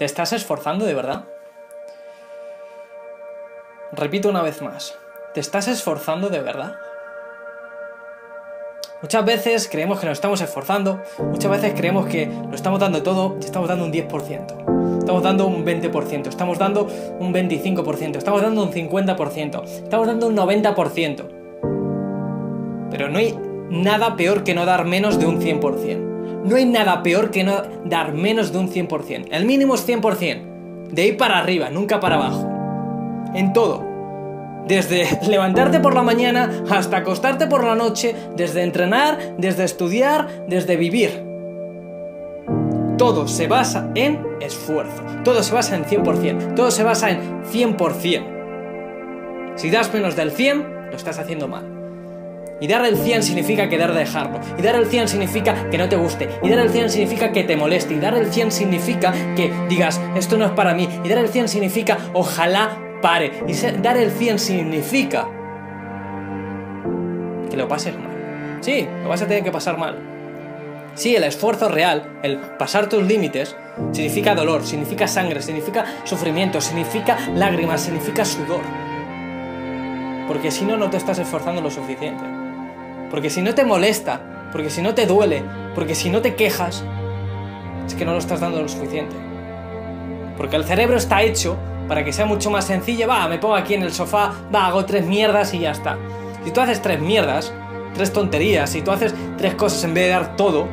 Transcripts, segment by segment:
¿Te estás esforzando de verdad? Repito una vez más, ¿te estás esforzando de verdad? Muchas veces creemos que nos estamos esforzando, muchas veces creemos que lo estamos dando todo estamos dando un 10%, estamos dando un 20%, estamos dando un 25%, estamos dando un 50%, estamos dando un 90%. Pero no hay nada peor que no dar menos de un 100%. No hay nada peor que no dar menos de un 100%. El mínimo es 100%. De ahí para arriba, nunca para abajo. En todo. Desde levantarte por la mañana hasta acostarte por la noche, desde entrenar, desde estudiar, desde vivir. Todo se basa en esfuerzo, todo se basa en 100%, todo se basa en 100%. Si das menos del 100, lo estás haciendo mal. Y dar el 100 significa querer dejarlo. Y dar el 100 significa que no te guste. Y dar el 100 significa que te moleste. Y dar el 100 significa que digas, esto no es para mí. Y dar el 100 significa, ojalá pare. Y dar el 100 significa que lo pases mal. Sí, lo vas a tener que pasar mal. Sí, el esfuerzo real, el pasar tus límites, significa dolor, significa sangre, significa sufrimiento, significa lágrimas, significa sudor. Porque si no, no te estás esforzando lo suficiente. Porque si no te molesta, porque si no te duele, porque si no te quejas, es que no lo estás dando lo suficiente. Porque el cerebro está hecho para que sea mucho más sencillo, va, me pongo aquí en el sofá, va, hago tres mierdas y ya está. Si tú haces tres mierdas, tres tonterías, si tú haces tres cosas en vez de dar todo,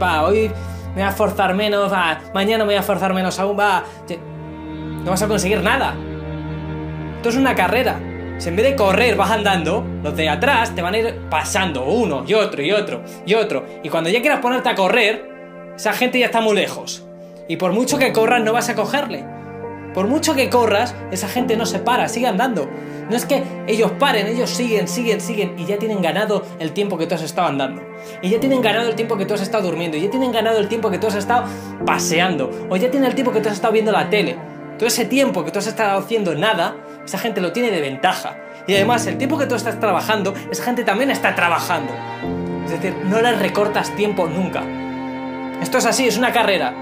va, hoy me voy a esforzar menos, va, mañana me voy a esforzar menos aún, va, no vas a conseguir nada. Esto es una carrera. Si en vez de correr vas andando, los de atrás te van a ir pasando uno y otro y otro y otro. Y cuando ya quieras ponerte a correr, esa gente ya está muy lejos. Y por mucho que corras no vas a cogerle. Por mucho que corras, esa gente no se para, sigue andando. No es que ellos paren, ellos siguen, siguen, siguen y ya tienen ganado el tiempo que tú has estado andando. Y ya tienen ganado el tiempo que tú has estado durmiendo. Y ya tienen ganado el tiempo que tú has estado paseando. O ya tienen el tiempo que tú has estado viendo la tele. Todo ese tiempo que tú has estado haciendo nada, esa gente lo tiene de ventaja. Y además, el tiempo que tú estás trabajando, esa gente también está trabajando. Es decir, no les recortas tiempo nunca. Esto es así, es una carrera.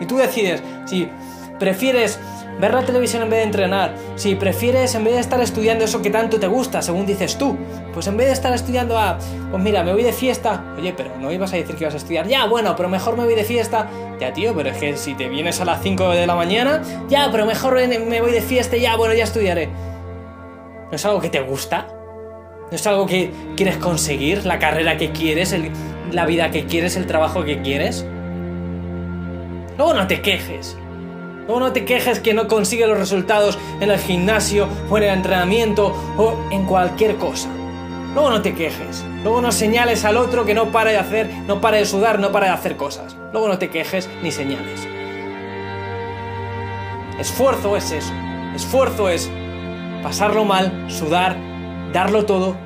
Y tú decides si prefieres ver la televisión en vez de entrenar, si prefieres en vez de estar estudiando eso que tanto te gusta, según dices tú, pues en vez de estar estudiando a, pues mira, me voy de fiesta, oye, pero no ibas a decir que ibas a estudiar, ya, bueno, pero mejor me voy de fiesta, ya tío, pero es que si te vienes a las 5 de la mañana, ya, pero mejor me voy de fiesta, ya, bueno, ya estudiaré. ¿No es algo que te gusta? ¿No es algo que quieres conseguir? ¿La carrera que quieres? ¿La vida que quieres? ¿El trabajo que quieres? Luego no te quejes. Luego no te quejes que no consigues los resultados en el gimnasio o en el entrenamiento o en cualquier cosa. Luego no te quejes. Luego no señales al otro que no para de hacer, no para de sudar, no para de hacer cosas. Luego no te quejes ni señales. Esfuerzo es eso. Esfuerzo es pasarlo mal, sudar, darlo todo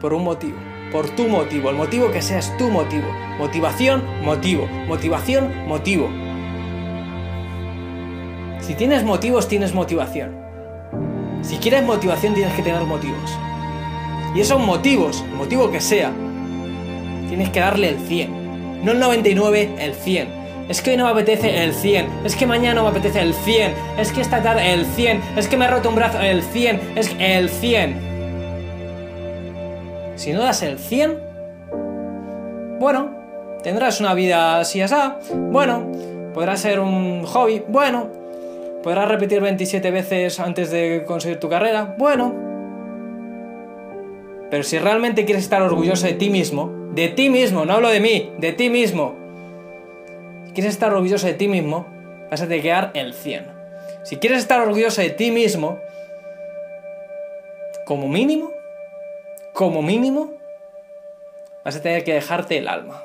por un motivo, por tu motivo, el motivo que seas tu motivo. Motivación, motivo. Motivación, motivo. Si tienes motivos, tienes motivación. Si quieres motivación, tienes que tener motivos. Y esos motivos, motivo que sea, tienes que darle el 100. No el 99, el 100. Es que hoy no me apetece el 100. Es que mañana no me apetece el 100. Es que esta tarde el 100. Es que me he roto un brazo el 100. Es el 100. Si no das el 100, bueno, tendrás una vida así así. Bueno, podrá ser un hobby. Bueno, podrás repetir 27 veces antes de conseguir tu carrera. Bueno. Pero si realmente quieres estar orgulloso de ti mismo, de ti mismo, no hablo de mí, de ti mismo, quieres estar orgulloso de ti mismo, vas a tener que dar el 100. Si quieres estar orgulloso de ti mismo, como mínimo, como mínimo, vas a tener que dejarte el alma.